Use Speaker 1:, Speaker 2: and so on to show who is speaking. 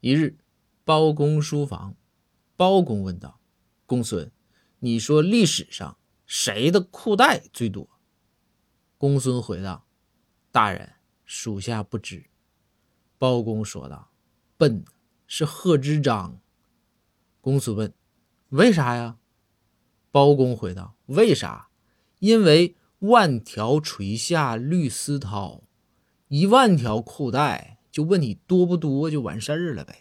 Speaker 1: 一日，包公书房，包公问道：“公孙，你说历史上谁的裤带最多？”公孙回道：“大人，属下不知。”包公说道：“笨，是贺知章。”公孙问：“为啥呀？”包公回道：“为啥？因为万条垂下绿丝绦，一万条裤带，就问你多不多就完事儿了呗。”